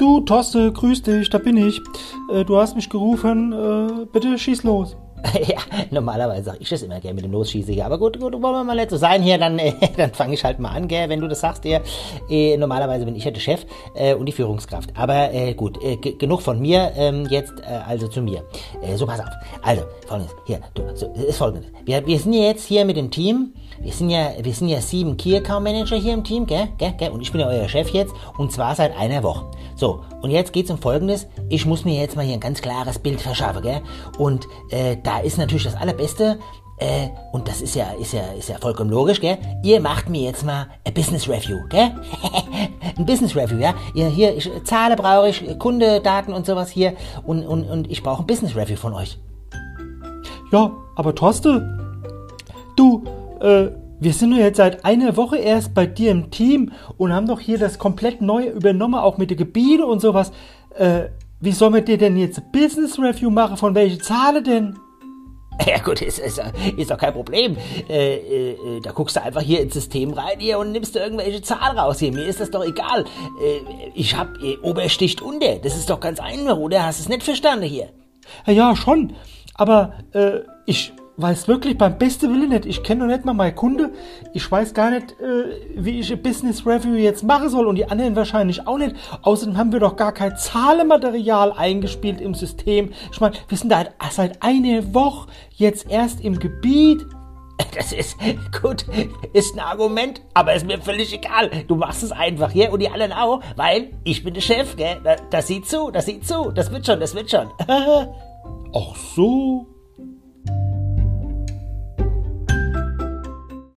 Du, Toste, grüß dich, da bin ich. Äh, du hast mich gerufen, äh, bitte schieß los. ja, normalerweise sage ich das immer gerne mit dem Losschießen hier. Aber gut, gut, wollen wir mal nicht so sein hier, dann, äh, dann fange ich halt mal an, gell, wenn du das sagst. Äh, normalerweise bin ich ja der Chef und die Führungskraft. Aber gut, genug von mir, ähm, jetzt also zu mir. So, pass auf. Also, folgendes, hier, du, so, ist folgendes. Wir, wir sind ja jetzt hier mit dem Team, wir sind ja, wir sind ja sieben Key Account Manager hier im Team, gell, gell, gell, und ich bin ja euer Chef jetzt, und zwar seit einer Woche. So, und jetzt geht's um Folgendes. Ich muss mir jetzt mal hier ein ganz klares Bild verschaffen, gell, und äh, da ist natürlich das Allerbeste, äh, und das ist ja, ist ja, ist ja vollkommen logisch, gell? Ihr macht mir jetzt mal ein Business Review, gell? ein Business Review, ja? Ihr, hier, ich, Zahle brauche ich, Kundedaten und sowas hier und, und, und ich brauche ein Business Review von euch. Ja, aber Torste, du, äh, wir sind nur jetzt seit einer Woche erst bei dir im Team und haben doch hier das komplett neue übernommen, auch mit den Gebieten und sowas. Äh, wie sollen wir dir denn jetzt Business Review machen? Von welchen Zahlen denn? Ja gut, ist, ist, ist doch kein Problem. Äh, äh, da guckst du einfach hier ins System rein hier und nimmst du irgendwelche Zahlen raus hier. Mir ist das doch egal. Äh, ich hab äh, Obersticht unter. Das ist doch ganz einfach, oder? Hast du es nicht verstanden hier? Ja, ja schon. Aber äh, ich weiß wirklich beim besten Willen nicht. Ich kenne noch nicht mal meinen Kunde. Ich weiß gar nicht, äh, wie ich ein Business Review jetzt machen soll und die anderen wahrscheinlich auch nicht. Außerdem haben wir doch gar kein Zahlematerial eingespielt im System. Ich meine, wir sind da seit einer Woche jetzt erst im Gebiet. Das ist gut, ist ein Argument, aber ist mir völlig egal. Du machst es einfach hier und die anderen auch, weil ich bin der Chef, gell? Das sieht zu, das sieht zu, das wird schon, das wird schon. Ach so.